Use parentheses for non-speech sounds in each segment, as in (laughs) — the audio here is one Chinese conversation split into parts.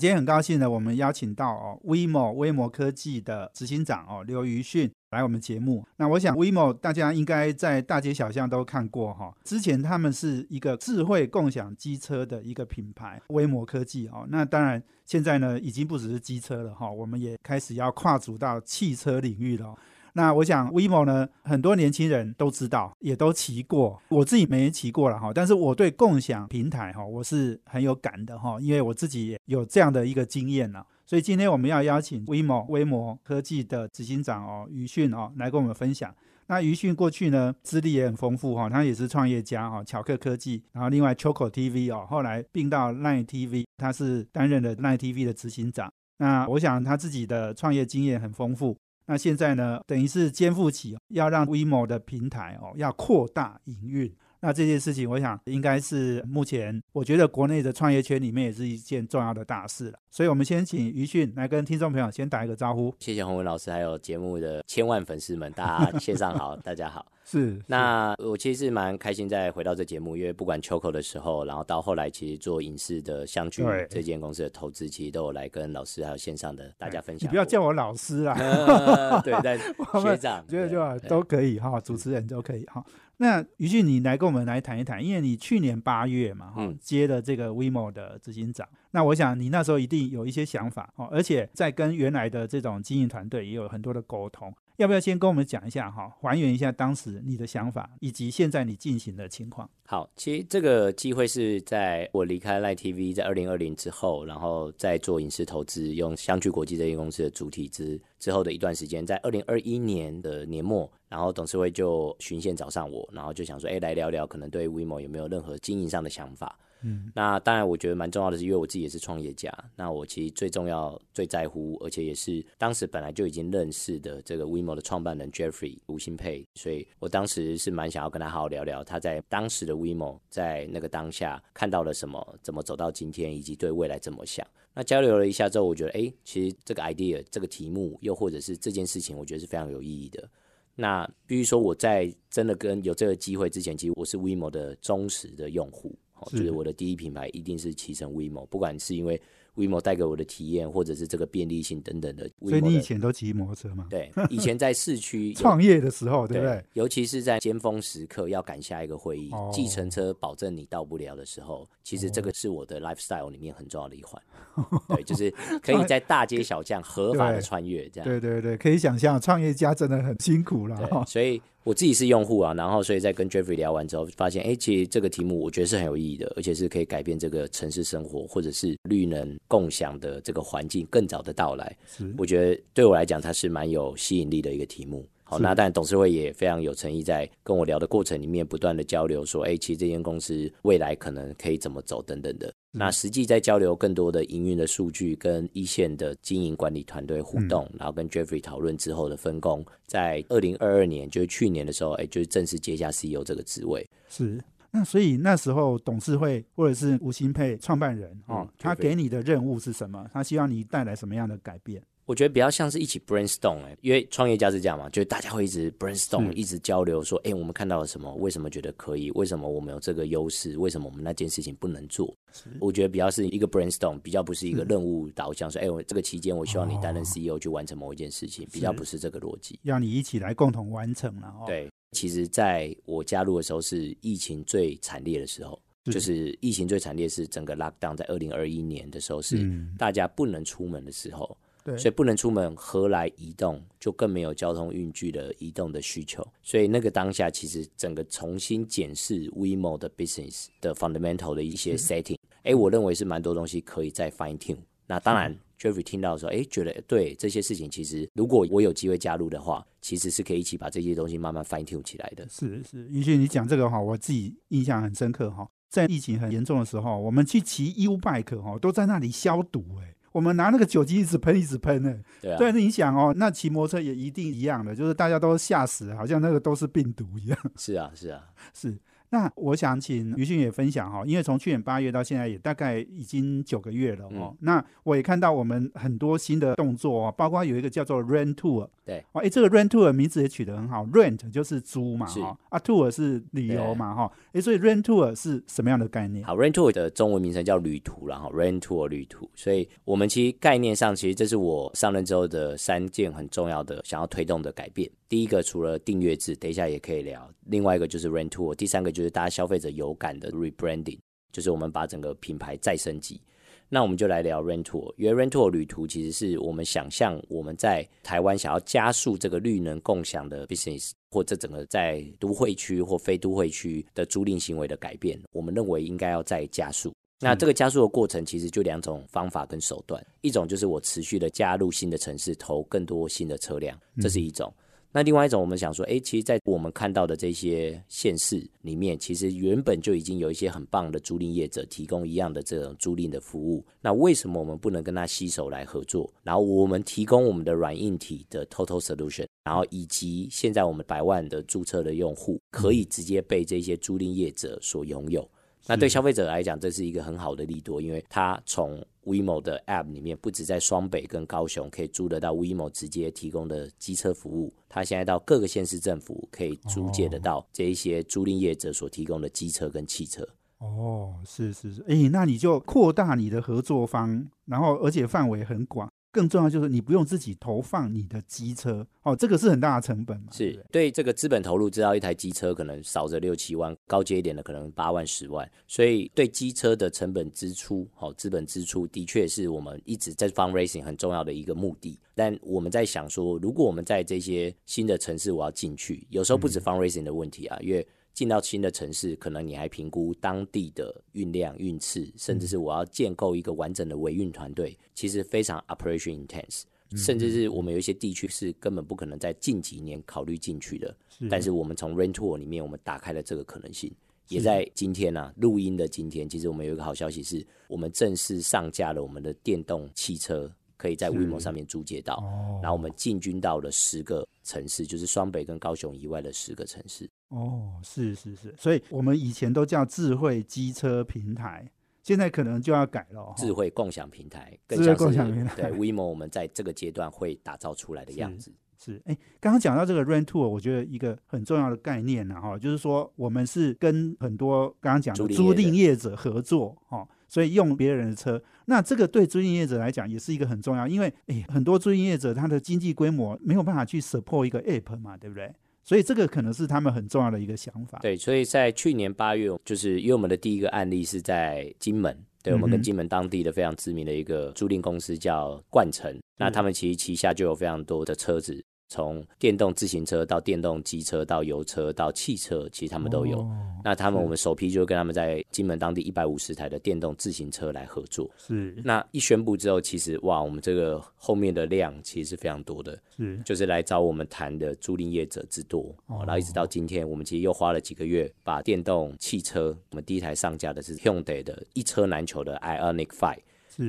今天很高兴呢，我们邀请到哦，WeMo 微摩科技的执行长哦刘瑜迅来我们节目。那我想 WeMo 大家应该在大街小巷都看过哈。之前他们是一个智慧共享机车的一个品牌，威摩科技哦。那当然现在呢，已经不只是机车了哈，我们也开始要跨足到汽车领域了。那我想，WeMo 呢，很多年轻人都知道，也都骑过。我自己没骑过了哈，但是我对共享平台哈，我是很有感的哈，因为我自己也有这样的一个经验了。所以今天我们要邀请 WeMo 微摩科技的执行长哦，余迅哦，来跟我们分享。那余迅过去呢，资历也很丰富哈，他也是创业家哈，巧克科技，然后另外 Choco TV 哦，后来并到 Line TV，他是担任了 Line TV 的执行长。那我想他自己的创业经验很丰富。那现在呢，等于是肩负起要让 WeMo 的平台哦，要扩大营运。那这件事情，我想应该是目前我觉得国内的创业圈里面也是一件重要的大事了。所以，我们先请余迅来跟听众朋友先打一个招呼。谢谢洪文老师，还有节目的千万粉丝们，大家线上好，(laughs) 大家好。是，那我其实是蛮开心再回到这节目，因为不管 Choco 的时候，然后到后来其实做影视的相聚这间公司的投资，其实都有来跟老师还有线上的大家分享。你不要叫我老师啦，(laughs) 对，在 (laughs) 学长，觉得就都可以哈，主持人都可以哈。那于俊，你来跟我们来谈一谈，因为你去年八月嘛，哈，接了这个 WeMo 的执行长。那我想你那时候一定有一些想法哦，而且在跟原来的这种经营团队也有很多的沟通。要不要先跟我们讲一下哈，还原一下当时你的想法，以及现在你进行的情况？好，其实这个机会是在我离开 Live TV 在二零二零之后，然后再做影视投资，用相聚国际这间公司的主体之之后的一段时间，在二零二一年的年末，然后董事会就巡线找上我，然后就想说，哎，来聊聊，可能对 WeMo 有没有任何经营上的想法？嗯，那当然，我觉得蛮重要的是，因为我自己也是创业家，那我其实最重要、最在乎，而且也是当时本来就已经认识的这个 WeMo 的创办人 Jeffrey 吴新佩，所以我当时是蛮想要跟他好好聊聊，他在当时的 WeMo 在那个当下看到了什么，怎么走到今天，以及对未来怎么想。那交流了一下之后，我觉得，哎，其实这个 idea、这个题目，又或者是这件事情，我觉得是非常有意义的。那必须说，我在真的跟有这个机会之前，其实我是 WeMo 的忠实的用户。就是我的第一品牌一定是骑乘 WeMo，不管是因为 WeMo 带给我的体验，或者是这个便利性等等的。所以你以前都骑摩托车吗？对，以前在市区 (laughs) 创业的时候，对不对？尤其是在尖峰时刻要赶下一个会议，计程车保证你到不了的时候，其实这个是我的 lifestyle 里面很重要的一环。(laughs) 对，就是可以在大街小巷合法的穿越，这样。对对对，可以想象创业家真的很辛苦了。所以。我自己是用户啊，然后所以在跟 Jeffrey 聊完之后，发现哎，其实这个题目我觉得是很有意义的，而且是可以改变这个城市生活或者是绿能共享的这个环境更早的到来。我觉得对我来讲，它是蛮有吸引力的一个题目。好，那但董事会也非常有诚意，在跟我聊的过程里面，不断的交流说，哎，其实这间公司未来可能可以怎么走等等的。那实际在交流更多的营运的数据，跟一线的经营管理团队互动，然后跟 Jeffrey 讨论之后的分工，在二零二二年，就是去年的时候，哎，就是正式接下 CEO 这个职位。是，那所以那时候董事会或者是吴新佩创办人哦，他给你的任务是什么？他希望你带来什么样的改变？我觉得比较像是一起 brainstorm 哎，因为创业家是这样嘛，就是大家会一直 brainstorm，一直交流，说，哎，我们看到了什么？为什么觉得可以？为什么我们有这个优势？为什么我们那件事情不能做？我觉得比较是一个 brainstorm，比较不是一个任务导向，说，哎，我这个期间我希望你担任 CEO 去完成某一件事情，比较不是这个逻辑，要你一起来共同完成了。对，其实在我加入的时候是疫情最惨烈的时候，就是疫情最惨烈是整个 lockdown，在二零二一年的时候是大家不能出门的时候。所以不能出门，何来移动？就更没有交通运具的移动的需求。所以那个当下，其实整个重新检视 WeMo 的 business 的 fundamental 的一些 setting，哎，我认为是蛮多东西可以再 fine tune。那当然，Jeffrey 听到说，哎，觉得对这些事情，其实如果我有机会加入的话，其实是可以一起把这些东西慢慢 fine tune 起来的。是是，允许你讲这个哈，我自己印象很深刻哈。在疫情很严重的时候，我们去骑 U bike 哈，都在那里消毒哎。我们拿那个酒精一直喷一直喷呢。对啊，对，那你想哦，那骑摩托车也一定一样的，就是大家都吓死，好像那个都是病毒一样。是啊，是啊，(laughs) 是。那我想请于迅也分享哈，因为从去年八月到现在也大概已经九个月了哦。那我也看到我们很多新的动作哦，包括有一个叫做 Rent Tour，对，哦，哎，这个 Rent Tour 名字也取得很好，Rent 就是租嘛哈，啊 Tour 是旅游嘛哈，哎，所以 Rent Tour 是什么样的概念？好，Rent Tour 的中文名称叫旅途，然后 Rent Tour 旅途，所以我们其实概念上，其实这是我上任之后的三件很重要的想要推动的改变。第一个除了订阅制，等一下也可以聊。另外一个就是 Rent Tour，第三个就是大家消费者有感的 Rebranding，就是我们把整个品牌再升级。那我们就来聊 Rent Tour，因为 Rent Tour 旅途其实是我们想象我们在台湾想要加速这个绿能共享的 business，或这整个在都会区或非都会区的租赁行为的改变，我们认为应该要再加速。那这个加速的过程其实就两种方法跟手段，一种就是我持续的加入新的城市，投更多新的车辆，这是一种。那另外一种，我们想说，哎，其实，在我们看到的这些县市里面，其实原本就已经有一些很棒的租赁业者提供一样的这种租赁的服务。那为什么我们不能跟他携手来合作？然后我们提供我们的软硬体的 total solution，然后以及现在我们百万的注册的用户可以直接被这些租赁业者所拥有。那对消费者来讲，这是一个很好的利多，因为他从 WeMo 的 App 里面，不止在双北跟高雄可以租得到 WeMo 直接提供的机车服务，它现在到各个县市政府可以租借得到这一些租赁业者所提供的机车跟汽车。哦，是是是，哎，那你就扩大你的合作方，然后而且范围很广。更重要就是你不用自己投放你的机车哦，这个是很大的成本嘛。是对这个资本投入，知道一台机车可能少则六七万，高阶一点的可能八万十万，所以对机车的成本支出，好资本支出的确是我们一直在 fund raising 很重要的一个目的。但我们在想说，如果我们在这些新的城市我要进去，有时候不止 fund raising 的问题啊，因为进到新的城市，可能你还评估当地的运量、运次，甚至是我要建构一个完整的维运团队，其实非常 operation intense，甚至是我们有一些地区是根本不可能在近几年考虑进去的。但是我们从 Rent Tour 里面，我们打开了这个可能性，也在今天呢录音的今天，其实我们有一个好消息，是我们正式上架了我们的电动汽车。可以在 WeMo 上面租借到，然后我们进军到了十个城市，就是双北跟高雄以外的十个城市。哦，是是是，所以我们以前都叫智慧机车平台，现在可能就要改了，智慧共享平台，智慧共享平台。对 WeMo，我们在这个阶段会打造出来的样子是，哎，刚刚讲到这个 Rent Tour，我觉得一个很重要的概念呢，哈，就是说我们是跟很多刚刚讲的租赁业者合作，哈。所以用别人的车，那这个对租赁业者来讲也是一个很重要，因为诶很多租赁业者他的经济规模没有办法去 support 一个 app 嘛，对不对？所以这个可能是他们很重要的一个想法。对，所以在去年八月，就是因为我们的第一个案例是在金门，对我们跟金门当地的非常知名的一个租赁公司叫冠城，那他们其实旗下就有非常多的车子。从电动自行车到电动机车到油车到汽车，其实他们都有。那他们我们首批就跟他们在金门当地一百五十台的电动自行车来合作。是。那一宣布之后，其实哇，我们这个后面的量其实是非常多的。是。就是来找我们谈的租赁业者之多。哦。然后一直到今天，我们其实又花了几个月，把电动汽车，我们第一台上架的是 Hyundai 的一车难求的 Ionic Five。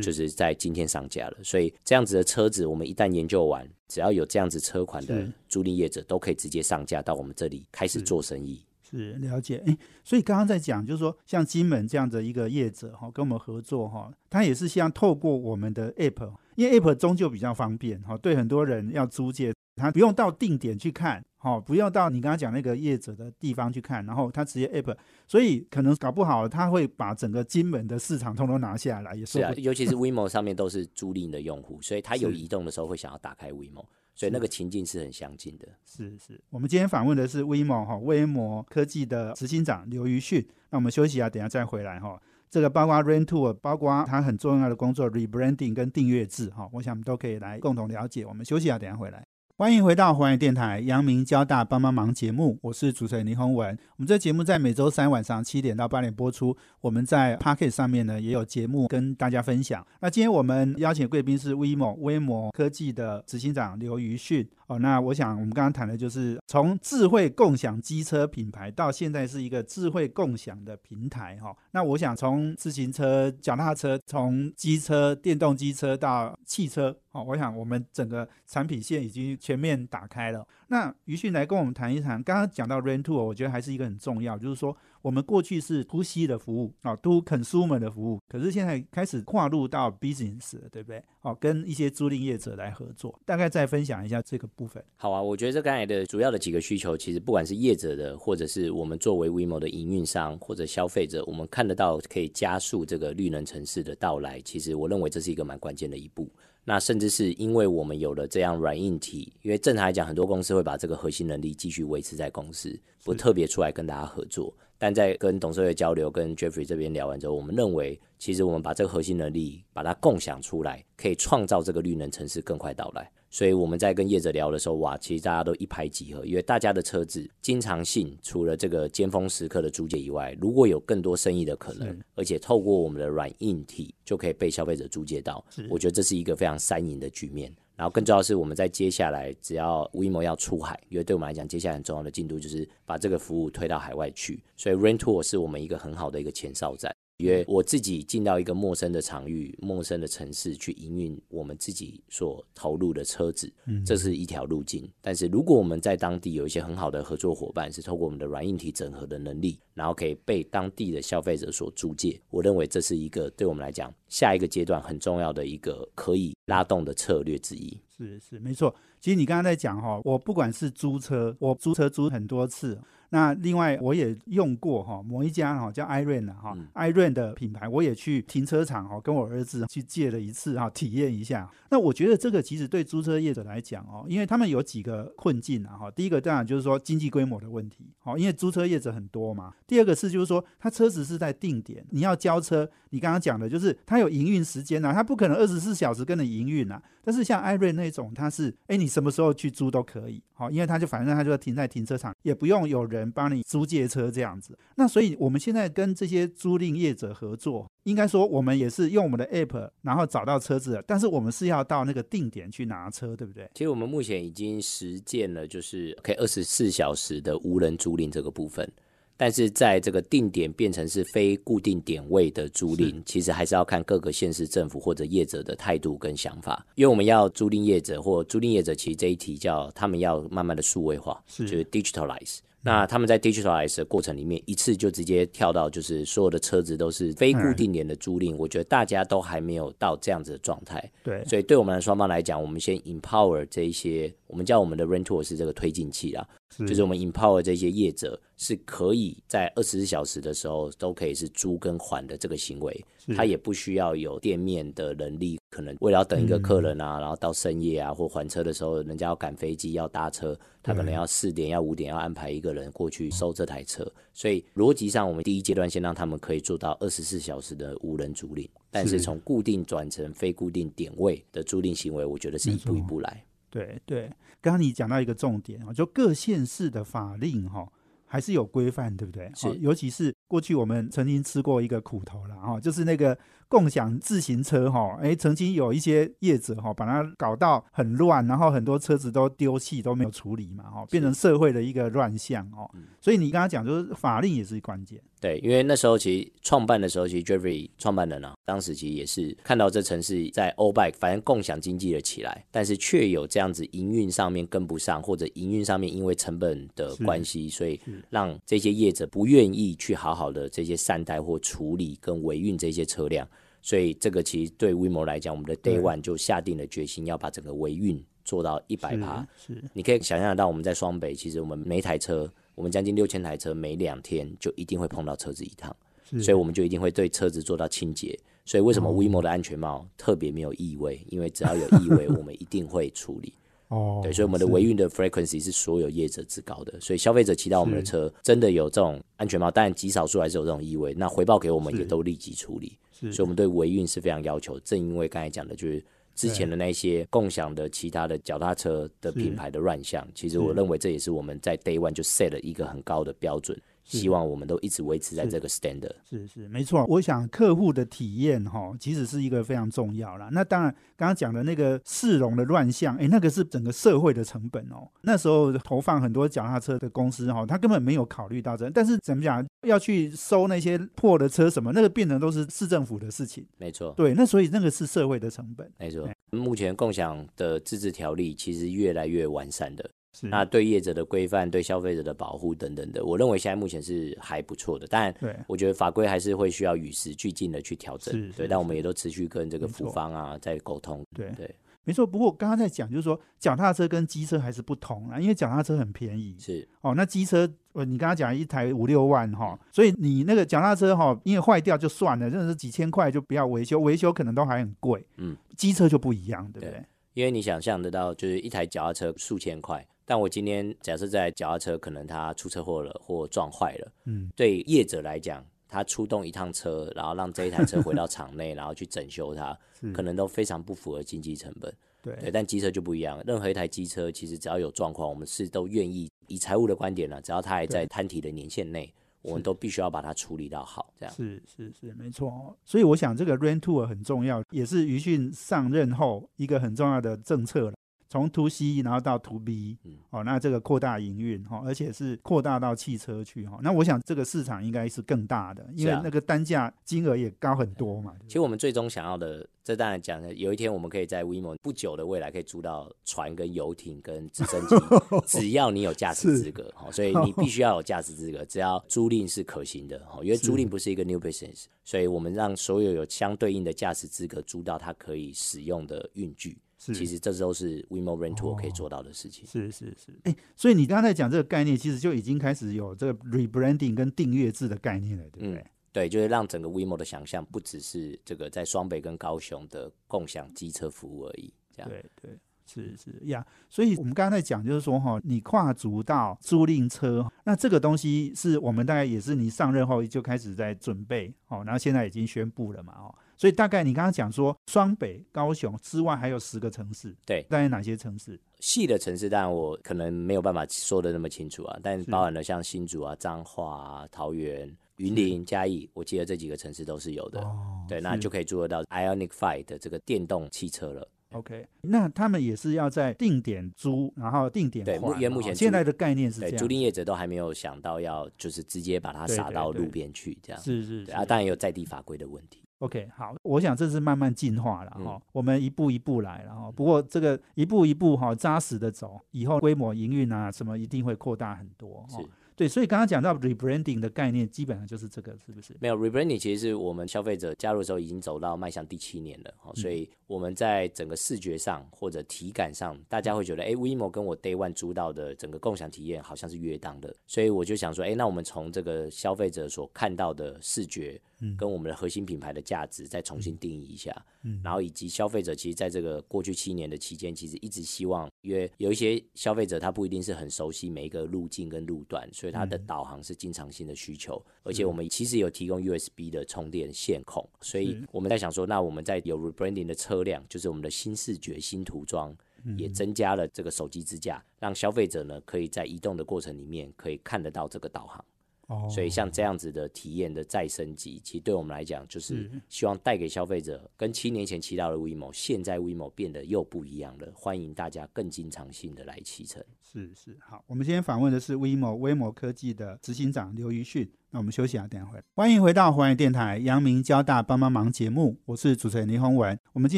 就是在今天上架了，所以这样子的车子，我们一旦研究完，只要有这样子车款的租赁业者，都可以直接上架到我们这里开始做生意。是了解，哎，所以刚刚在讲，就是说像金门这样的一个业者哈，跟我们合作哈，他也是希望透过我们的 App，因为 App 终究比较方便哈，对很多人要租借，他不用到定点去看。好，不要到你刚刚讲那个业者的地方去看，然后他直接 app，所以可能搞不好他会把整个金门的市场通通拿下来，也是啊。尤其是 WeMo 上面都是租赁的用户，所以他有移动的时候会想要打开 WeMo，所以那个情境是很相近的。是是，我们今天访问的是 WeMo 哈，威摩科技的执行长刘于迅。那我们休息啊，等下再回来哈。这个包括 Rent Tour，包括他很重要的工作 Rebranding 跟订阅制哈，我想我们都可以来共同了解。我们休息啊，等下回来。欢迎回到华语电台阳明交大帮帮忙节目，我是主持人林宏文。我们这节目在每周三晚上七点到八点播出。我们在 p a c k e t 上面呢也有节目跟大家分享。那今天我们邀请贵宾是 WeMo 威摩科技的执行长刘瑜迅。哦，那我想我们刚刚谈的就是从智慧共享机车品牌到现在是一个智慧共享的平台哈。那我想从自行车、脚踏车，从机车、电动机车到汽车，哦，我想我们整个产品线已经全面打开了。那于迅来跟我们谈一谈，刚刚讲到 Rent to，我觉得还是一个很重要，就是说我们过去是 To C 的服务啊，To Consumer 的服务，可是现在开始跨入到 Business 了，对不对？哦，跟一些租赁业者来合作，大概再分享一下这个部分。好啊，我觉得这刚才的主要的几个需求，其实不管是业者的，或者是我们作为 WeMo 的营运商或者消费者，我们看得到可以加速这个绿能城市的到来。其实我认为这是一个蛮关键的一步。那甚至是因为我们有了这样软硬体，因为正常来讲，很多公司会把这个核心能力继续维持在公司，不特别出来跟大家合作。但在跟董事会交流、跟 Jeffrey 这边聊完之后，我们认为，其实我们把这个核心能力把它共享出来，可以创造这个绿能城市更快到来。所以我们在跟业者聊的时候，哇，其实大家都一拍即合，因为大家的车子经常性除了这个尖峰时刻的租借以外，如果有更多生意的可能，而且透过我们的软硬体就可以被消费者租借到，我觉得这是一个非常三赢的局面。然后更重要的是，我们在接下来只要 WeMo 要出海，因为对我们来讲，接下来很重要的进度就是把这个服务推到海外去，所以 rain tour 是我们一个很好的一个前哨站。因为我自己进到一个陌生的场域、陌生的城市去营运我们自己所投入的车子，这是一条路径。但是如果我们在当地有一些很好的合作伙伴，是透过我们的软硬体整合的能力，然后可以被当地的消费者所租借，我认为这是一个对我们来讲下一个阶段很重要的一个可以拉动的策略之一。是是没错。其实你刚刚在讲哈，我不管是租车，我租车租很多次。那另外我也用过哈某一家哈叫 iRent 的哈 iRent 的品牌，我也去停车场哈跟我儿子去借了一次哈体验一下。那我觉得这个其实对租车业者来讲哦，因为他们有几个困境啊哈。第一个当然就是说经济规模的问题，好，因为租车业者很多嘛。第二个是就是说他车子是在定点，你要交车，你刚刚讲的就是他有营运时间呐，他不可能二十四小时跟你营运呐。但是像 iRent 那种，他是哎你什么时候去租都可以，好，因为他就反正他就停在停车场，也不用有人。帮你租借车这样子，那所以我们现在跟这些租赁业者合作，应该说我们也是用我们的 app，然后找到车子，但是我们是要到那个定点去拿车，对不对？其实我们目前已经实践了，就是可以二十四小时的无人租赁这个部分，但是在这个定点变成是非固定点位的租赁，其实还是要看各个县市政府或者业者的态度跟想法，因为我们要租赁业者或租赁业者，其实这一题叫他们要慢慢的数位化，就是 digitalize。那他们在 digitalize 的过程里面，一次就直接跳到就是所有的车子都是非固定点的租赁，我觉得大家都还没有到这样子的状态。对，所以对我们双方来讲，我们先 empower 这一些，我们叫我们的 rental 是这个推进器啊，就是我们 empower 这些业者是可以在二十四小时的时候都可以是租跟还的这个行为，他也不需要有店面的能力。可能为了要等一个客人啊，然后到深夜啊或还车的时候，人家要赶飞机要搭车，他可能要四点要五点要安排一个人过去收这台车。所以逻辑上，我们第一阶段先让他们可以做到二十四小时的无人租赁，但是从固定转成非固定点位的租赁行为，我觉得是一步一步来。对对，刚刚你讲到一个重点啊，就各县市的法令哈还是有规范，对不对？是，尤其是过去我们曾经吃过一个苦头了哦，就是那个。共享自行车哈，哎，曾经有一些业者哈，把它搞到很乱，然后很多车子都丢弃，都没有处理嘛，哈，变成社会的一个乱象哦。所以你刚刚讲，就是法令也是关键。对，因为那时候其实创办的时候，其实 Jeffrey 创办人啊，当时其实也是看到这城市在 O Bike 反正共享经济了起来，但是却有这样子营运上面跟不上，或者营运上面因为成本的关系，所以让这些业者不愿意去好好的这些善待或处理跟维运这些车辆。所以这个其实对 WeMo 来讲，我们的 Day One 就下定了决心，要把整个维运做到一百趴。是，你可以想象到我们在双北，其实我们每台车，我们将近六千台车，每两天就一定会碰到车子一趟，所以我们就一定会对车子做到清洁。所以为什么 WeMo 的安全帽特别没有异味？因为只要有异味，(laughs) 我们一定会处理。哦，对，所以我们的维运的 frequency 是所有业者之高的，所以消费者骑到我们的车，真的有这种安全帽，但极少数还是有这种异味，那回报给我们也都立即处理。所以我们对维运是非常要求。正因为刚才讲的，就是之前的那些共享的其他的脚踏车的品牌的乱象，其实我认为这也是我们在 Day One 就 set 了一个很高的标准，希望我们都一直维持在这个 standard。是是没错，我想客户的体验哈，其实是一个非常重要啦。那当然，刚刚讲的那个市容的乱象，哎，那个是整个社会的成本哦。那时候投放很多脚踏车的公司哈，他根本没有考虑到这，但是怎么讲，要去收那些破的车什么，那个变成都是市政府的事情。没错，对，那所以那个是社会的成本。没错，目前共享的自治条例其实越来越完善的。是那对业者的规范、对消费者的保护等等的，我认为现在目前是还不错的。当然，对我觉得法规还是会需要与时俱进的去调整。对，但我们也都持续跟这个没错府方啊在沟通。对对，没错。不过我刚刚在讲，就是说脚踏车跟机车还是不同啊，因为脚踏车很便宜是哦，那机车呃，你刚刚讲一台五六万哈，所以你那个脚踏车哈，因为坏掉就算了，真的是几千块就不要维修，维修可能都还很贵。嗯，机车就不一样，对不对对？因为你想象得到，就是一台脚踏车数千块，但我今天假设在脚踏车可能它出车祸了或撞坏了，嗯，对业者来讲，他出动一趟车，然后让这一台车回到厂内，(laughs) 然后去整修它，可能都非常不符合经济成本。对，对但机车就不一样，任何一台机车其实只要有状况，我们是都愿意以财务的观点呢，只要它还在摊体的年限内，我们都必须要把它处理到好，这样。是是是，没错哦。所以我想这个 Rain Tour 很重要，也是余讯上任后一个很重要的政策了。从 To C 然后到 To B，嗯哦，那这个扩大营运哈，而且是扩大到汽车去哈。那我想这个市场应该是更大的，因为那个单价金额也高很多嘛。其实我们最终想要的，这当然讲的，有一天我们可以在 WeMo 不久的未来可以租到船、跟游艇、跟直升机，(laughs) 只要你有驾驶资格，哦，所以你必须要有驾驶资格，只要租赁是可行的，哦，因为租赁不是一个 new business，所以我们让所有有相对应的驾驶资格租到它可以使用的运具，是其实这都是 WeMo Rent Tour 可以哦做到的事情。是是是，哎，所以你刚才讲这个概念，其实就已经开始有这个 rebranding 跟订阅制的概念了，对不对？对，就是让整个 WeMo 的想象不只是这个在双北跟高雄的共享机车服务而已，这样。对对，是是呀，所以我们刚刚在讲，就是说哈，你跨足到租赁车，那这个东西是我们大概也是你上任后就开始在准备哦，然后现在已经宣布了嘛哦，所以大概你刚刚讲说双北、高雄之外还有十个城市，对大概哪些城市？细的城市，当然我可能没有办法说的那么清楚啊，但是包含了像新竹啊、彰化啊、桃园、云林、嘉义，我记得这几个城市都是有的。哦对，那就可以做得到 Ionic Five 的这个电动汽车了。OK，那他们也是要在定点租，然后定点对目因为目前哦现在的概念是这，样，租赁业者都还没有想到要就是直接把它撒到路边去这样。是是是啊，当然有在地法规的问题。OK，好，我想这是慢慢进化了哈、嗯我们一步一步来了哈。不过这个一步一步哈、扎实的走，以后规模营运啊什么一定会扩大很多哈是。对，所以刚刚讲到 rebranding 的概念，基本上就是这个，是不是？没有 rebranding，其实是我们消费者加入的时候已经走到迈向第七年了，哦，嗯所以我们在整个视觉上或者体感上，大家会觉得，哎，WeMo 跟我 Day One 租到的整个共享体验好像是约当的，所以我就想说，哎，那我们从这个消费者所看到的视觉，嗯。跟我们的核心品牌的价值再重新定义一下，嗯。然后以及消费者其实在这个过去七年的期间，其实一直希望，因为有一些消费者他不一定是很熟悉每一个路径跟路段，所以他的嗯。导航是经常性的需求，而且我们其实有提供 USB 的充电线控，所以我们在想说，那我们在有 rebranding 的车辆，就是我们的新视觉、新涂装。嗯。也增加了这个手机支架，让消费者呢可以在移动的过程里面可以看得到这个导航。哦所以像这样子的体验的再升级，其实对我们来讲，就是是希望带给消费者跟七年前骑到的 WeMo，现在 WeMo 变得又不一样了，欢迎大家更经常性的来骑乘。是是好，我们今天访问的是 WeMo 威摩科技的执行长刘瑜训。那我们休息啊，等一下回来。欢迎回到环宇电台阳明交大帮帮忙节目，我是主持人林宏文。我们今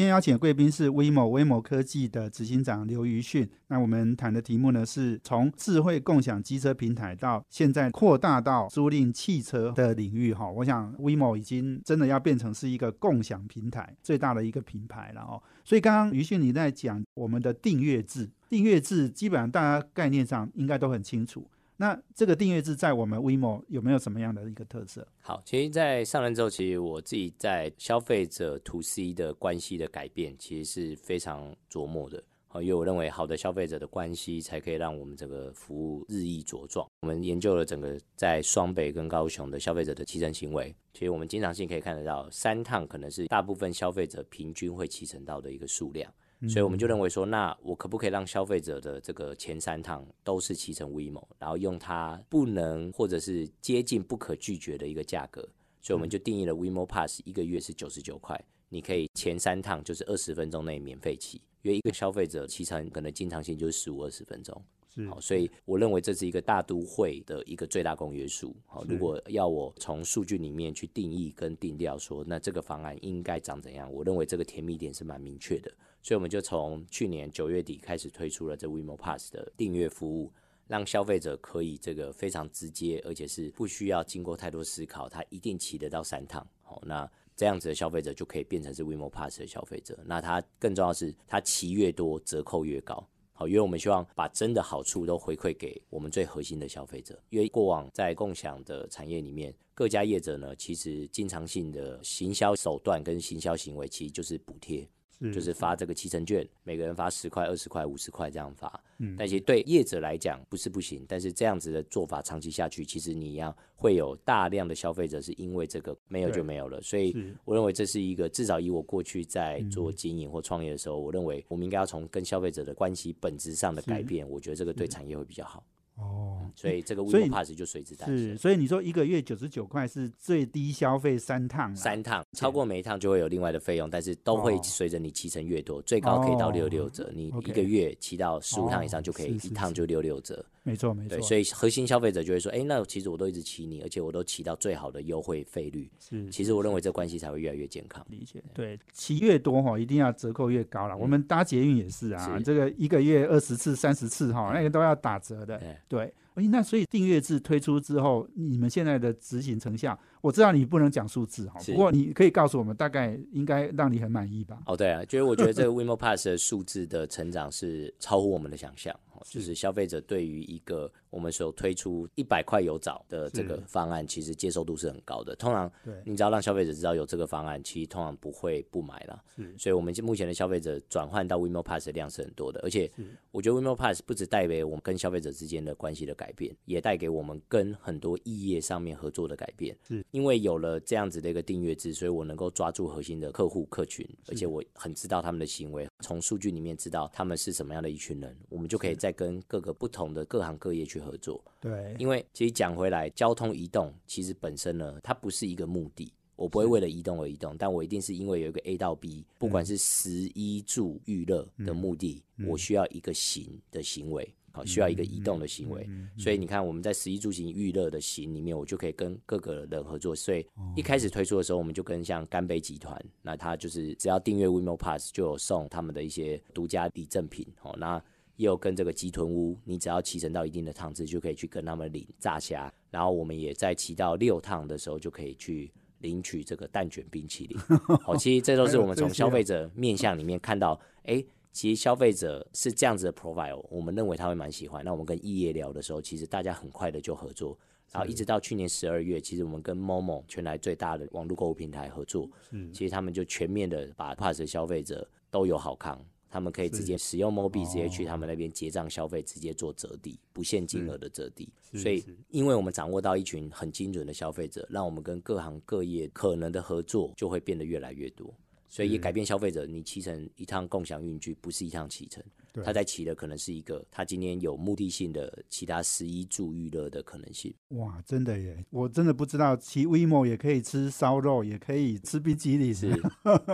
天邀请的贵宾是 WeMo 威摩科技的执行长刘瑜训。那我们谈的题目呢，是从智慧共享机车平台到现在扩大到租赁汽车的领域哈。我想 WeMo 已经真的要变成是一个共享平台最大的一个品牌了哦。所以刚刚于迅你在讲我们的订阅制，订阅制基本上大家概念上应该都很清楚。那这个订阅制在我们 WeMo 有没有什么样的一个特色？好，其实，在上任之后，其实我自己在消费者 to C 的关系的改变，其实是非常琢磨的。好，因为我认为好的消费者的关系，才可以让我们这个服务日益茁壮。我们研究了整个在双北跟高雄的消费者的骑乘行为，其实我们经常性可以看得到，三趟可能是大部分消费者平均会骑乘到的一个数量。所以我们就认为说，那我可不可以让消费者的这个前三趟都是骑乘 WeMo，然后用它不能或者是接近不可拒绝的一个价格，所以我们就定义了 WeMo Pass 一个月是九十九块，你可以前三趟就是二十分钟内免费骑，因为一个消费者骑乘可能经常性就是十五二十分钟。好，所以我认为这是一个大都会的一个最大公约数。好，如果要我从数据里面去定义跟定调说，那这个方案应该长怎样？我认为这个甜蜜点是蛮明确的。所以我们就从去年九月底开始推出了这 WeMo Pass 的订阅服务，让消费者可以这个非常直接，而且是不需要经过太多思考，他一定骑得到三趟。哦，那这样子的消费者就可以变成是 WeMo Pass 的消费者。那它更重要是，它骑越多，折扣越高。好，因为我们希望把真的好处都回馈给我们最核心的消费者。因为过往在共享的产业里面，各家业者呢，其实经常性的行销手段跟行销行为，其实就是补贴。就是发这个七成券，每个人发十块、二十块、五十块这样发。嗯，但其实对业者来讲不是不行，但是这样子的做法长期下去，其实你一样会有大量的消费者是因为这个没有就没有了。所以我认为这是一个至少以我过去在做经营或创业的时候，我认为我们应该要从跟消费者的关系本质上的改变，我觉得这个对产业会比较好。哦，所以这个 WeMo Pass 就随之诞生。是，所以你说一个月九十九块是最低消费三趟，三趟超过每一趟就会有另外的费用，但是都会随着你骑乘越多，最高可以到六六折。你一个月骑到十五趟以上就可以一趟就六六折。没错，没错。对，所以核心消费者就会说，哎，那其实我都一直骑你，而且我都骑到最好的优惠费率。是，其实我认为这关系才会越来越健康。理解。对，骑越多哈，一定要折扣越高了。我们搭捷运也是啊，这个一个月二十次、三十次哈，那个都要打折的。对。哎，那所以订阅制推出之后，你们现在的执行成效，我知道你不能讲数字哈，不过你可以告诉我们，大概应该让你很满意吧？哦，对啊，就是我觉得这个 WeMo Pass 的数字的成长是超乎我们的想象。就是消费者对于一个我们所推出一百块有找的这个方案，其实接受度是很高的。通常，你只要让消费者知道有这个方案，其实通常不会不买了。所以，我们目前的消费者转换到 WeMo Pass 的量是很多的。而且，我觉得 WeMo Pass 不只带给我们跟消费者之间的关系的改变，也带给我们跟很多异业上面合作的改变。是，因为有了这样子的一个订阅制，所以我能够抓住核心的客户客群，而且我很知道他们的行为，从数据里面知道他们是什么样的一群人，我们就可以再跟各个不同的各行各业去合作，对，因为其实讲回来，交通移动其实本身呢，它不是一个目的，我不会为了移动而移动，但我一定是因为有一个 A 到 B，不管是食衣住娱乐的目的，我需要一个行的行为，好，需要一个移动的行为，所以你看我们在食衣住行娱乐的行里面，我就可以跟各个人合作，所以一开始推出的时候，我们就跟像干杯集团，那他就是只要订阅 WeMo Pass 就有送他们的一些独家礼赠品，哦，那。也有跟这个鸡豚屋，你只要骑乘到一定的趟次，就可以去跟他们领炸虾。然后我们也在骑到六趟的时候，就可以去领取这个蛋卷冰淇淋。(laughs) 好，其实这都是我们从消费者面向里面看到，哎，其实消费者是这样子的 profile，我们认为他会蛮喜欢。那我们跟异业聊的时候，其实大家很快的就合作，然后一直到去年十二月，其实我们跟 Momo 全台最大的网络购物平台合作，其实他们就全面的把 Pass 消费者都有好康。他们可以直接使用 Mobi，直接去他们那边结账消费，直接做折抵，不限金额的折抵。所以，因为我们掌握到一群很精准的消费者，让我们跟各行各业可能的合作就会变得越来越多。所以也改变消费者，你骑乘一趟共享运具不是一趟骑乘。他在骑的可能是一个，他今天有目的性的其他十一住娱乐的可能性。哇，真的耶！我真的不知道骑 WeMo 也可以吃烧肉，也可以吃冰淇淋。是，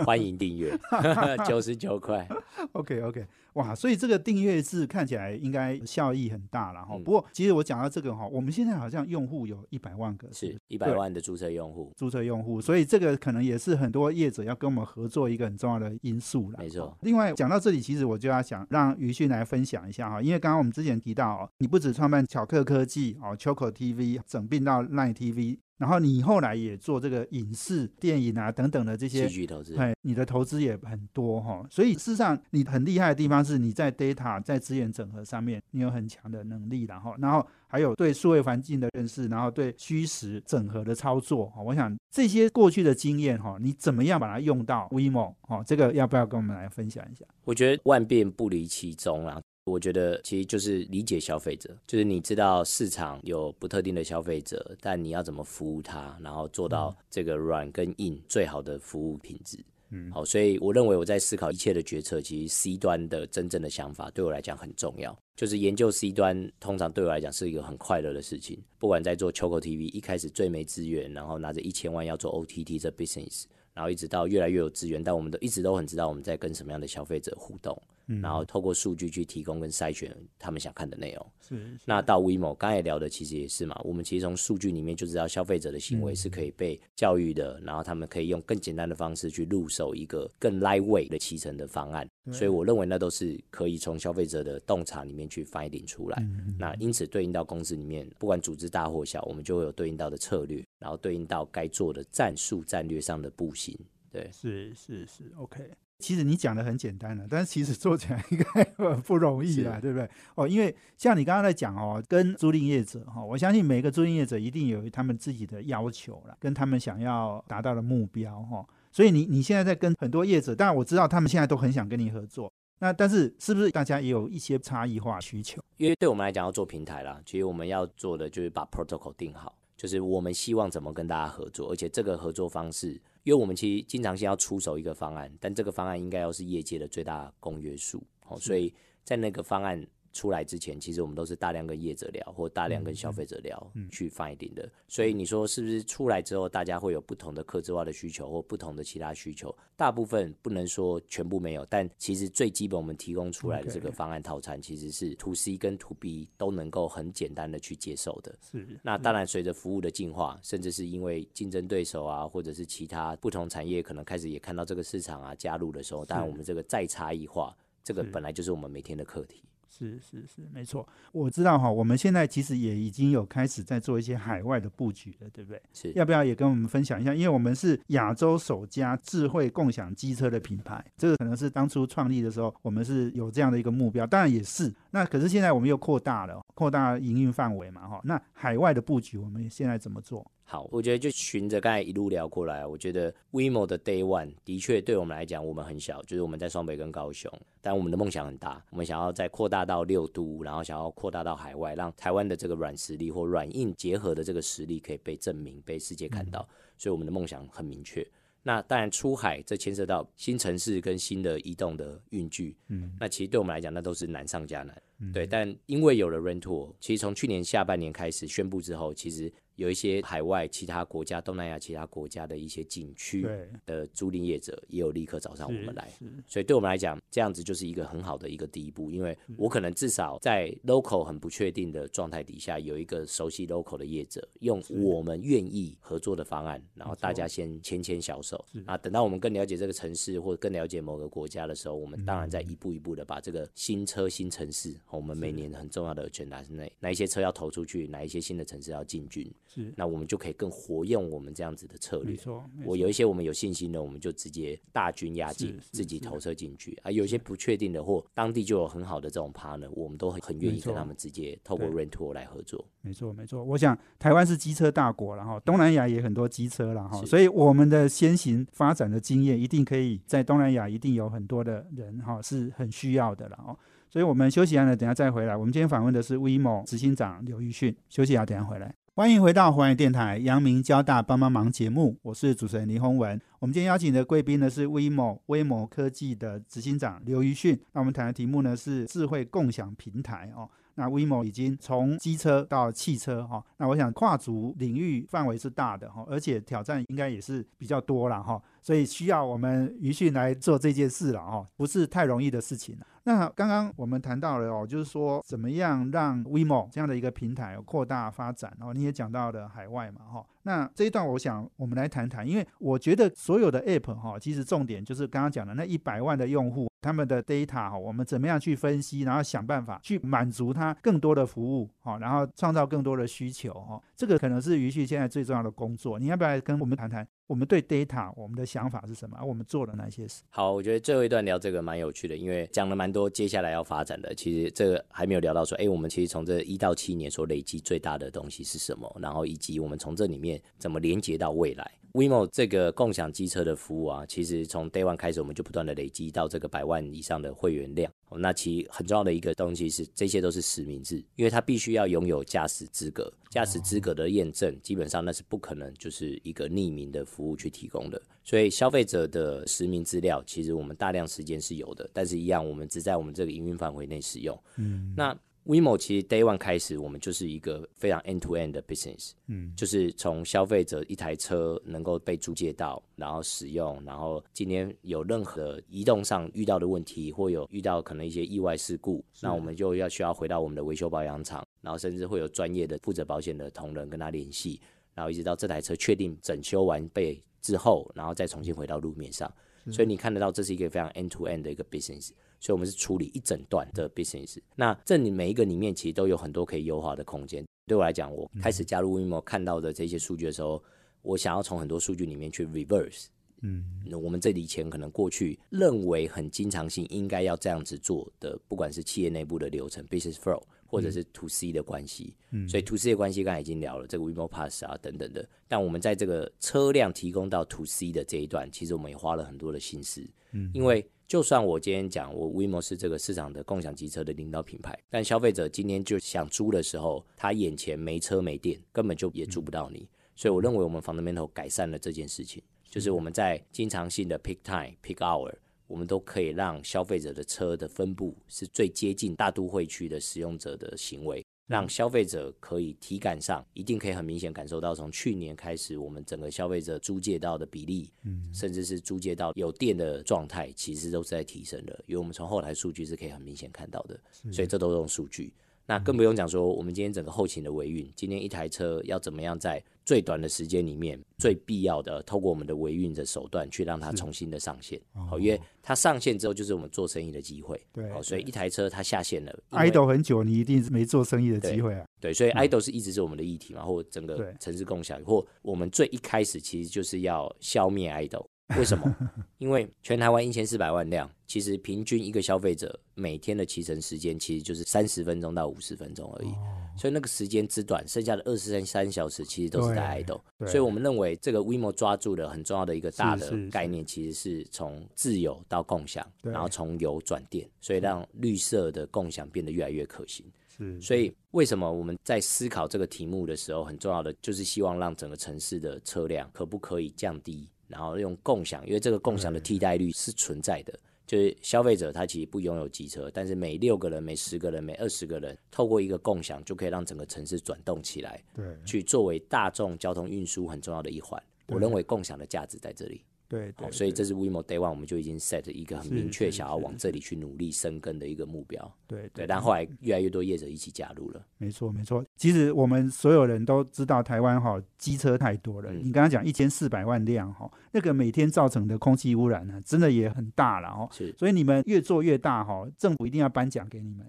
欢迎订阅，(laughs) 九十九块。OK OK。哇，所以这个订阅制看起来应该效益很大了哈。不过，其实我讲到这个哈，我们现在好像用户有一百万个，是一百万的注册用户，注册用户。所以这个可能也是很多业者要跟我们合作一个很重要的因素了。没错。另外讲到这里，其实我就要想让于迅来分享一下哈，因为刚刚我们之前提到哦，你不止创办巧克科技哦，秋口 TV 整并到 Line TV。然后你后来也做这个影视、电影啊等等的这些戏剧投资，哎，你的投资也很多哈。所以事实上，你很厉害的地方是你在 data 在资源整合上面，你有很强的能力，然后，然后还有对数位环境的认识，然后对虚实整合的操作。我想这些过去的经验哈，你怎么样把它用到 WeMo 哈？这个要不要跟我们来分享一下？我觉得万变不离其宗啊。我觉得其实就是理解消费者，就是你知道市场有不特定的消费者，但你要怎么服务他，然后做到这个软跟硬最好的服务品质。嗯，好，所以我认为我在思考一切的决策，其实 C 端的真正的想法对我来讲很重要。就是研究 C 端，通常对我来讲是一个很快乐的事情。不管在做 Choco TV，一开始最没资源，然后拿着一千万要做 OTT 这 business，然后一直到越来越有资源，但我们都一直都很知道我们在跟什么样的消费者互动，然后透过数据去提供跟筛选他们想看的内容。是那到 WeMo 刚才聊的其实也是嘛，我们其实从数据里面就知道消费者的行为是可以被教育的，然后他们可以用更简单的方式去入手一个更 lightweight 的骑乘的方案，所以我认为那都是可以从消费者的洞察里面去 finding 出来。那因此对应到公司里面，不管组织大或小，我们就会有对应到的策略，然后对应到该做的战术战略上的步行。对，是是是，OK。其实你讲的很简单了，但是其实做起来应该很不容易啦，对不对？哦，因为像你刚刚在讲哦，跟租赁业者哈，我相信每个租赁业者一定有他们自己的要求了，跟他们想要达到的目标哈。所以你你现在在跟很多业者，当然我知道他们现在都很想跟你合作，那但是是不是大家也有一些差异化需求？因为对我们来讲要做平台啦，其实我们要做的就是把 protocol 定好，就是我们希望怎么跟大家合作，而且这个合作方式。因为我们其实经常性要出手一个方案，但这个方案应该要是业界的最大公约数，哦，所以在那个方案。出来之前，其实我们都是大量跟业者聊，或大量跟消费者聊，去 finding 的。所以你说是不是出来之后，大家会有不同的客制化的需求，或不同的其他需求？大部分不能说全部没有，但其实最基本我们提供出来的这个方案套餐，其实是 to C 跟 to B 都能够很简单的去接受的。是。那当然，随着服务的进化，甚至是因为竞争对手啊，或者是其他不同产业可能开始也看到这个市场啊加入的时候，当然我们这个再差异化，这个本来就是我们每天的课题。是是是，没错，我知道哈，我们现在其实也已经有开始在做一些海外的布局了，对不对？是，要不要也跟我们分享一下？因为我们是亚洲首家智慧共享机车的品牌，这个可能是当初创立的时候，我们是有这样的一个目标，当然也是。那可是现在我们又扩大了，扩大营运范围嘛，哈。那海外的布局，我们现在怎么做？好，我觉得就循着刚才一路聊过来，我觉得 WeMo 的 Day One 的确对我们来讲，我们很小，就是我们在双北跟高雄，但我们的梦想很大，我们想要再扩大到六都，然后想要扩大到海外，让台湾的这个软实力或软硬结合的这个实力可以被证明、被世界看到，所以我们的梦想很明确。那当然出海，这牵涉到新城市跟新的移动的运具，嗯，那其实对我们来讲，那都是难上加难，对。但因为有了 Rental，其实从去年下半年开始宣布之后，其实。有一些海外其他国家、东南亚其他国家的一些景区的租赁业者，也有立刻找上我们来，所以对我们来讲，这样子就是一个很好的一个第一步。因为我可能至少在 local 很不确定的状态底下，有一个熟悉 local 的业者，用我们愿意合作的方案，然后大家先牵牵小手啊。等到我们更了解这个城市或者更了解某个国家的时候，我们当然在一步一步的把这个新车、新城市，我们每年很重要的全打是哪哪一些车要投出去，哪一些新的城市要进军。是，那我们就可以更活用我们这样子的策略。没错，我有一些我们有信心的，我们就直接大军压境，自己投射进去。啊，有一些不确定的或当地就有很好的这种 partner，我们都很很愿意跟他们直接透过 rental 来合作。没错，没错。我想台湾是机车大国，然后东南亚也很多机车了哈，所以我们的先行发展的经验一定可以在东南亚一定有很多的人哈是很需要的了哦。所以我们休息一下呢，等下再回来。我们今天访问的是 WeMo 执行长刘玉迅，休息一下等下回来。欢迎回到华语电台阳明交大帮帮忙节目，我是主持人林宏文。我们今天邀请的贵宾呢是威某威某科技的执行长刘玉迅。那我们谈的题目呢是智慧共享平台哦。那威某已经从机车到汽车哈，那我想跨足领域范围是大的哈，而且挑战应该也是比较多了哈，所以需要我们瑜训来做这件事了哈，不是太容易的事情。那刚刚我们谈到了哦，就是说怎么样让 WeMo 这样的一个平台扩大发展，然后你也讲到了海外嘛，哈。那这一段我想我们来谈谈，因为我觉得所有的 App 哈，其实重点就是刚刚讲的那一百万的用户，他们的 data 哈，我们怎么样去分析，然后想办法去满足他更多的服务，哈，然后创造更多的需求，哈，这个可能是余旭现在最重要的工作。你要不要跟我们谈谈？我们对 data 我们的想法是什么？我们做了哪些事？好，我觉得最后一段聊这个蛮有趣的，因为讲了蛮多接下来要发展的。其实这个还没有聊到说，哎，我们其实从这一到七年所累积最大的东西是什么？然后以及我们从这里面怎么连接到未来。WeMo 这个共享机车的服务啊，其实从 Day One 开始，我们就不断的累积到这个百万以上的会员量。哦那其很重要的一个东西是，这些都是实名制，因为他必须要拥有驾驶资格，驾驶资格的验证，基本上那是不可能就是一个匿名的服务去提供的。所以消费者的实名资料，其实我们大量时间是有的，但是一样，我们只在我们这个营运范围内使用。嗯，那 WeMo 其实 Day One 开始，我们就是一个非常 End to End 的 business。嗯，就是从消费者一台车能够被租借到，然后使用，然后今天有任何移动上遇到的问题，或有遇到可能一些意外事故，那我们就要需要回到我们的维修保养厂，然后甚至会有专业的负责保险的同仁跟他联系，然后一直到这台车确定整修完备之后，然后再重新回到路面上。所以你看得到，这是一个非常 end to end 的一个 business。所以我们是处理一整段的 business。那这里每一个里面其实都有很多可以优化的空间。对我来讲，我开始加入 WeMo 看到的这些数据的时候，我想要从很多数据里面去 reverse。嗯，那我们这里以前可能过去认为很经常性应该要这样子做的，不管是企业内部的流程 business flow。或者是 to C 的关系，嗯，所以 to C 的关系刚才已经聊了这个 WeMo Pass 啊等等的，但我们在这个车辆提供到 to C 的这一段，其实我们也花了很多的心思，嗯，因为就算我今天讲我 WeMo 是这个市场的共享机车的领导品牌，但消费者今天就想租的时候，他眼前没车没电，根本就也租不到你，所以我认为我们 Fundamental 改善了这件事情，就是我们在经常性的 Peak Time Peak Hour。我们都可以让消费者的车的分布是最接近大都会区的使用者的行为，让消费者可以体感上一定可以很明显感受到，从去年开始，我们整个消费者租借到的比例，嗯，甚至是租借到有电的状态，其实都是在提升的，因为我们从后台数据是可以很明显看到的，所以这都是用数据。那更不用讲说，我们今天整个后勤的维运，今天一台车要怎么样在最短的时间里面，最必要的透过我们的维运的手段去让它重新的上线。好，因为它上线之后就是我们做生意的机会。对，好，所以一台车它下线了，idle 很久，你一定是没做生意的机会啊。对，所以 idle 是一直是我们的议题嘛，或整个城市共享，或我们最一开始其实就是要消灭 idle。为什么？(laughs) 因为全台湾一千四百万辆，其实平均一个消费者每天的骑乘时间其实就是三十分钟到五十分钟而已，所以那个时间之短，剩下的二十三三小时其实都是在爱豆。所以我们认为这个 WeMo 抓住的很重要的一个大的概念，其实是从自由到共享，然后从油转电，所以让绿色的共享变得越来越可行。是，所以为什么我们在思考这个题目的时候，很重要的就是希望让整个城市的车辆可不可以降低。然后用共享，因为这个共享的替代率是存在的，就是消费者他其实不拥有机车，但是每六个人、每十个人、每二十个人，透过一个共享，就可以让整个城市转动起来，对，去作为大众交通运输很重要的一环。我认为共享的价值在这里。对，所以这是 WeMo Day One，我们就已经 set 一个很明确想要往这里去努力生根的一个目标。对对，但后来越来越多业者一起加入了。没错没错，其实我们所有人都知道台湾哈机车太多了。你刚刚讲一千四百万辆哈，那个每天造成的空气污染呢，真的也很大了哦。是，所以你们越做越大哈，政府一定要颁奖给你们。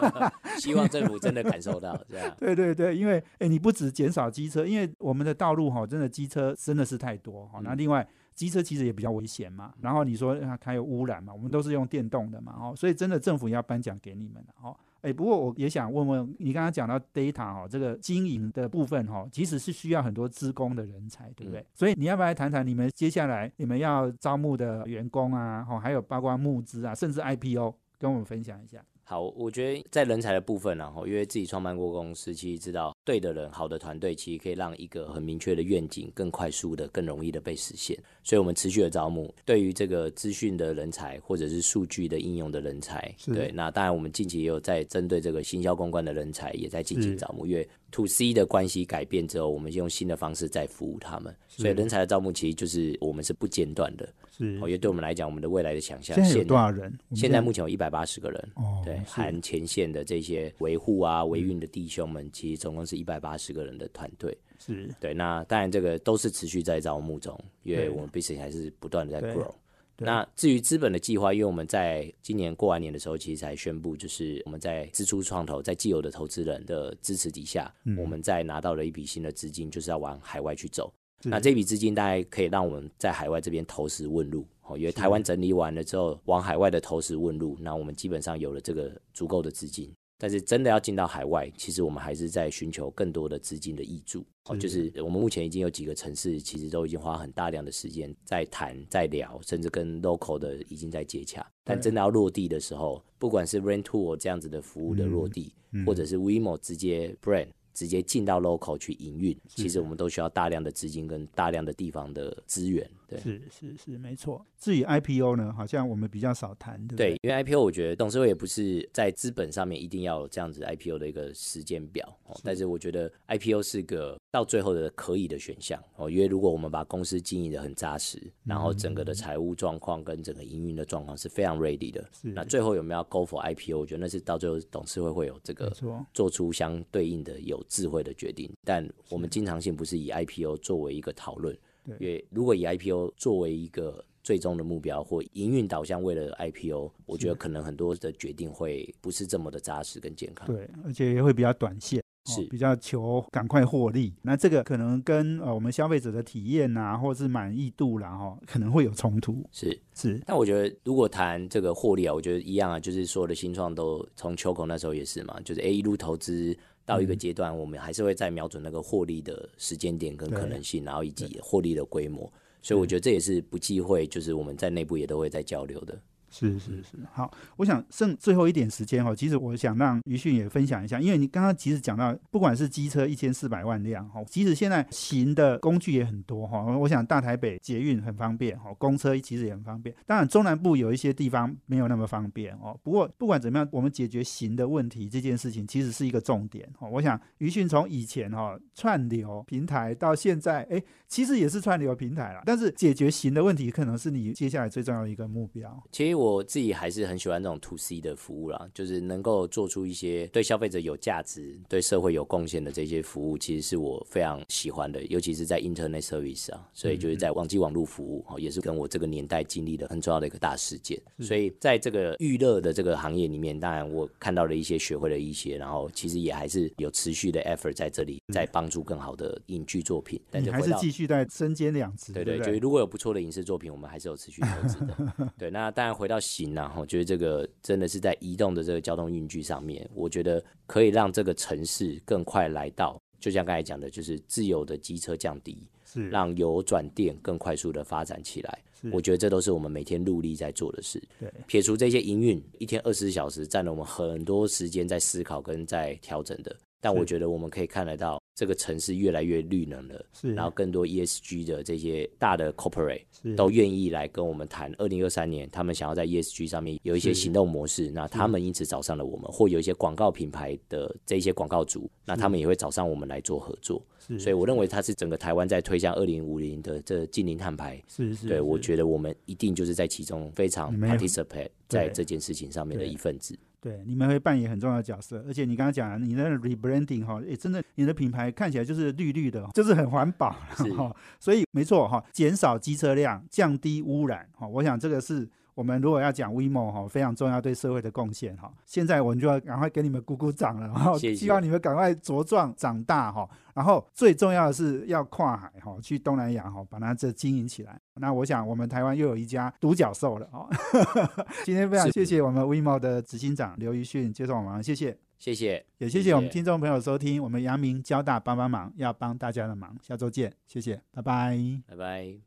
(laughs) 希望政府真的感受到这样。对对对，因为哎，你不止减少机车，因为我们的道路哈，真的机车真的是太多哈。那另外。机车其实也比较危险嘛，然后你说它还有污染嘛，我们都是用电动的嘛，哦，所以真的政府要颁奖给你们了，哦，哎，不过我也想问问你，刚刚讲到 data 哦，这个经营的部分哈，其实是需要很多资工的人才，对不对？所以你要不要来谈谈你们接下来你们要招募的员工啊，哦，还有包括募资啊，甚至 IPO，跟我们分享一下。好，我觉得在人才的部分，然后因为自己创办过公司，其实知道对的人、好的团队，其实可以让一个很明确的愿景更快速的、更容易的被实现。所以，我们持续的招募对于这个资讯的人才，或者是数据的应用的人才。对，那当然，我们近期也有在针对这个行销公关的人才，也在进行招募。因为 to C 的关系改变之后，我们用新的方式在服务他们。所以，人才的招募其实就是我们是不间断的。是，因为对我们来讲，我们的未来的想象，现在有多少人？现在目前有一百八十个人。哦，对，含前线的这些维护啊、维运的弟兄们，其实总共是一百八十个人的团队。是。对，那当然这个都是持续在招募中，因为我们 business 还是不断的在 grow。那至于资本的计划，因为我们在今年过完年的时候，其实才宣布，就是我们在支出创投，在既有的投资人的支持底下，我们在拿到了一笔新的资金，就是要往海外去走。那这笔资金大概可以让我们在海外这边投石问路，哦，因为台湾整理完了之后，往海外的投石问路，那我们基本上有了这个足够的资金，但是真的要进到海外，其实我们还是在寻求更多的资金的益助。哦，就是我们目前已经有几个城市，其实都已经花很大量的时间在谈、在聊，甚至跟 local 的已经在接洽。但真的要落地的时候，不管是 Rent Tour 这样子的服务的落地，或者是 WeMo 直接 Brand。直接进到 local 去营运，其实我们都需要大量的资金跟大量的地方的资源。对，是是是，没错。至于 IPO 呢，好像我们比较少谈，对对？因为 IPO 我觉得董事会也不是在资本上面一定要有这样子 IPO 的一个时间表，但是我觉得 IPO 是个到最后的可以的选项哦。因为如果我们把公司经营的很扎实，然后整个的财务状况跟整个营运的状况是非常 ready 的，那最后有没有 go for IPO？我觉得那是到最后董事会会有这个做出相对应的有智慧的决定。但我们经常性不是以 IPO 作为一个讨论。因为如果以 IPO 作为一个最终的目标或营运导向，为了 IPO，我觉得可能很多的决定会不是这么的扎实跟健康。对，而且也会比较短线，是比较求赶快获利。那这个可能跟呃我们消费者的体验啊，或是满意度啦，哈，可能会有冲突。是是，但我觉得如果谈这个获利啊，我觉得一样啊，就是所有的新创都从秋口那时候也是嘛，就是 A 一路投资。到一个阶段，我们还是会再瞄准那个获利的时间点跟可能性，然后以及获利的规模。所以我觉得这也是不忌讳，就是我们在内部也都会在交流的。是是是，好，我想剩最后一点时间哈，其实我想让于迅也分享一下，因为你刚刚其实讲到，不管是机车一千四百万辆哈，其实现在行的工具也很多哈，我想大台北捷运很方便哈，公车其实也很方便，当然中南部有一些地方没有那么方便哦。不过不管怎么样，我们解决行的问题这件事情其实是一个重点哈。我想于迅从以前哈串流平台到现在，哎，其实也是串流平台了，但是解决行的问题可能是你接下来最重要的一个目标。其实我。我自己还是很喜欢这种 to C 的服务啦，就是能够做出一些对消费者有价值、对社会有贡献的这些服务，其实是我非常喜欢的。尤其是在 Internet Service 啊，所以就是在网际网络服务，也是跟我这个年代经历的很重要的一个大事件。所以在这个娱乐的这个行业里面，当然我看到了一些，学会了一些，然后其实也还是有持续的 effort 在这里，在帮助更好的影剧作品。但还是继续在身兼两职。对对，就是如果有不错的影视作品，我们还是有持续投资的。(laughs) 对，那当然回到。要行啊！我觉得这个真的是在移动的这个交通运具上面，我觉得可以让这个城市更快来到。就像刚才讲的，就是自由的机车降低，是让油转电更快速的发展起来。我觉得这都是我们每天努力在做的事。对，撇除这些营运，一天二十四小时占了我们很多时间在思考跟在调整的。但我觉得我们可以看得到。这个城市越来越绿能了，是，然后更多 ESG 的这些大的 corporate 都愿意来跟我们谈。二零二三年，他们想要在 ESG 上面有一些行动模式，那他们因此找上了我们，或有一些广告品牌的这些广告主，那他们也会找上我们来做合作。所以我认为它是整个台湾在推向二零五零的这近零碳排。是是，对我觉得我们一定就是在其中非常 participate 在这件事情上面的一份子。对，你们会扮演很重要的角色，而且你刚刚讲你的 rebranding 哈，也真的你的品牌看起来就是绿绿的，就是很环保哈。所以没错哈，减少机车辆，降低污染哈。我想这个是我们如果要讲 WeMo 哈，非常重要对社会的贡献哈。现在我们就要赶快给你们鼓鼓掌了，然后希望你们赶快茁壮长大哈。然后最重要的是要跨海哈，去东南亚哈，把它这经营起来。那我想我们台湾又有一家独角兽了哦。(laughs) 今天非常谢谢我们 WeMo 的执行长刘一迅接受我们，谢谢，谢谢，也谢谢我们听众朋友收听我们阳明交大帮帮忙，要帮大家的忙，下周见，谢谢，拜拜，拜拜。